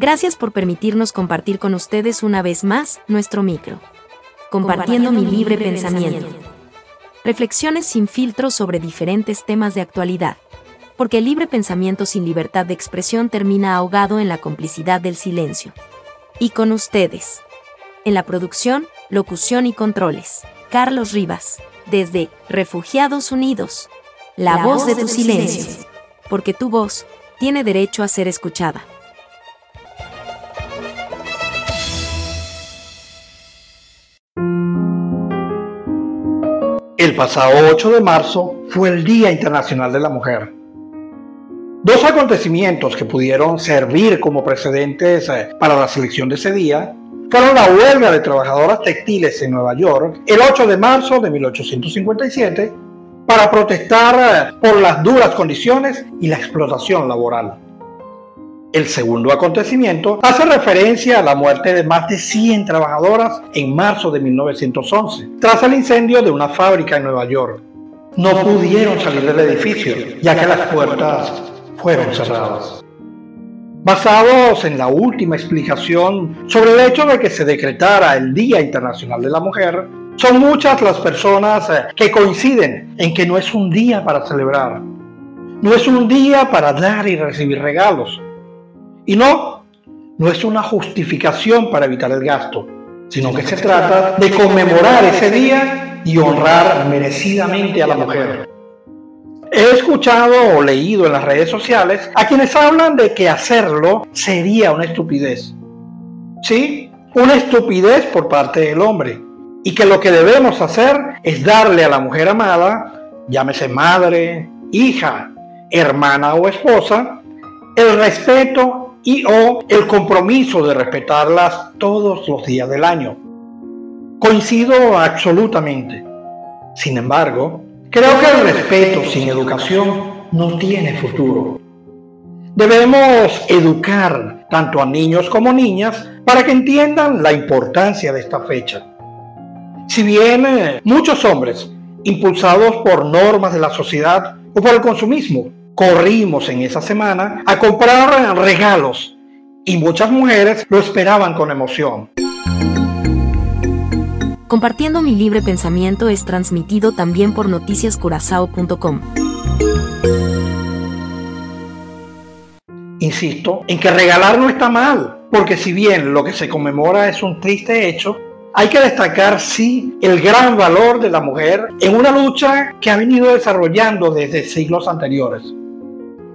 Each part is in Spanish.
Gracias por permitirnos compartir con ustedes una vez más nuestro micro. Compartiendo mi libre pensamiento. Reflexiones sin filtro sobre diferentes temas de actualidad. Porque el libre pensamiento sin libertad de expresión termina ahogado en la complicidad del silencio. Y con ustedes. En la producción, locución y controles. Carlos Rivas. Desde Refugiados Unidos. La, voz, de tu silencio. Porque tu voz tiene derecho a ser escuchada. El pasado 8 de marzo fue el Día Internacional de la Mujer. Dos acontecimientos que pudieron servir como precedentes eh, para la selección de ese día fueron la huelga de trabajadoras textiles en Nueva York el 8 de marzo de 1857 para protestar eh, por las duras condiciones y la explotación laboral. El segundo acontecimiento hace referencia a la muerte de más de 100 trabajadoras en marzo de 1911, tras el incendio de una fábrica en Nueva York. No pudieron salir del edificio, ya que las puertas fueron cerradas. Basados en la última explicación sobre el hecho de que se decretara el Día Internacional de la Mujer, son muchas las personas eh, que coinciden en que no es un día para celebrar, no es un día para dar y recibir regalos, y no, no es una justificación para evitar el gasto, sino que se trata de conmemorar ese día y honrar merecidamente a la mujer. He escuchado o leído en las redes sociales a quienes hablan de que hacerlo sería una estupidez. Sí, una estupidez por parte del hombre. Y que lo que debemos hacer es darle a la mujer amada, llámese madre, hija, hermana o esposa, el respeto y o el compromiso de respetarlas todos los días del año. Coincido absolutamente. Sin embargo, creo que el respeto sin educación no tiene futuro. Debemos educar tanto a niños como niñas para que entiendan la importancia de esta fecha. Si bien eh, muchos hombres, impulsados por normas de la sociedad o por el consumismo, corrimos en esa semana a comprar regalos y muchas mujeres lo esperaban con emoción. Compartiendo mi libre pensamiento es transmitido también por noticiascurazao.com. Insisto en que regalar no está mal, porque si bien lo que se conmemora es un triste hecho, hay que destacar, sí, el gran valor de la mujer en una lucha que ha venido desarrollando desde siglos anteriores.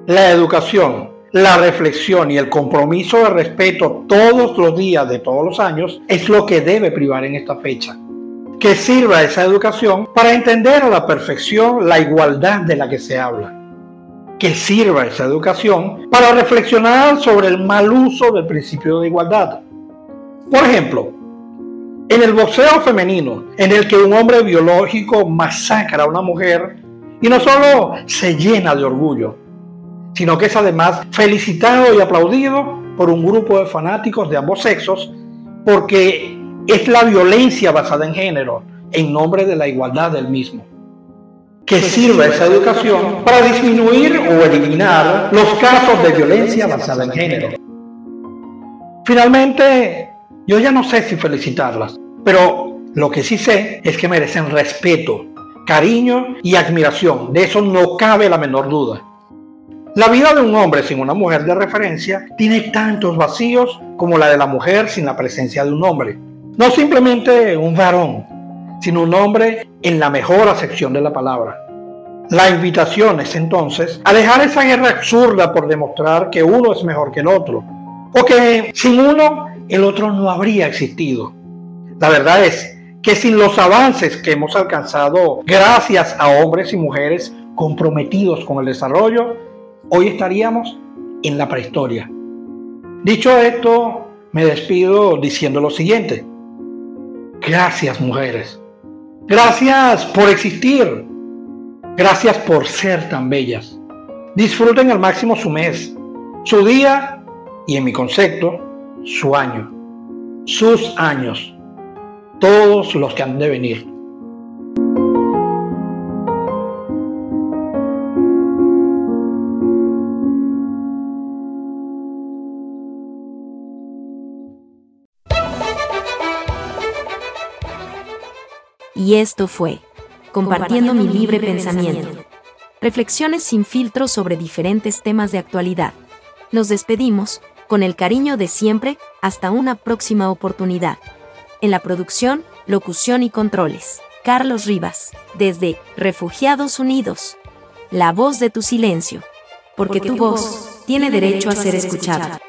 La educación, la reflexión y el compromiso de respeto todos los días de todos los años es lo que debe privar en esta fecha. Que sirva esa educación para entender a la perfección la igualdad de la que se habla. Que sirva esa educación para reflexionar sobre el mal uso del principio de igualdad. Por ejemplo, en el boxeo femenino, en el que un hombre biológico masacra a una mujer y no solo se llena de orgullo, sino que es además felicitado y aplaudido por un grupo de fanáticos de ambos sexos porque es la violencia basada en género en nombre de la igualdad del mismo. Que sirva esa educación para disminuir o eliminar los casos de violencia basada en género. Finalmente, yo ya no sé si felicitarlas, pero lo que sí sé es que merecen respeto, cariño y admiración. De eso no cabe la menor duda. La vida de un hombre sin una mujer de referencia tiene tantos vacíos como la de la mujer sin la presencia de un hombre. No simplemente un varón, sino un hombre en la mejor acepción de la palabra. La invitación es entonces a dejar esa guerra absurda por demostrar que uno es mejor que el otro, o que sin uno el otro no habría existido. La verdad es que sin los avances que hemos alcanzado gracias a hombres y mujeres comprometidos con el desarrollo, hoy estaríamos en la prehistoria. Dicho esto, me despido diciendo lo siguiente. Gracias mujeres. Gracias por existir. Gracias por ser tan bellas. Disfruten al máximo su mes, su día y en mi concepto, su año, sus años todos los que han de venir. Y esto fue Compartiendo mi libre pensamiento. Reflexiones sin filtro sobre diferentes temas de actualidad. Nos despedimos, con el cariño de siempre, hasta una próxima oportunidad. En la producción, locución y controles. Carlos Rivas, desde Refugiados Unidos. La voz de tu silencio. Porque, tu voz tiene derecho a ser escuchada.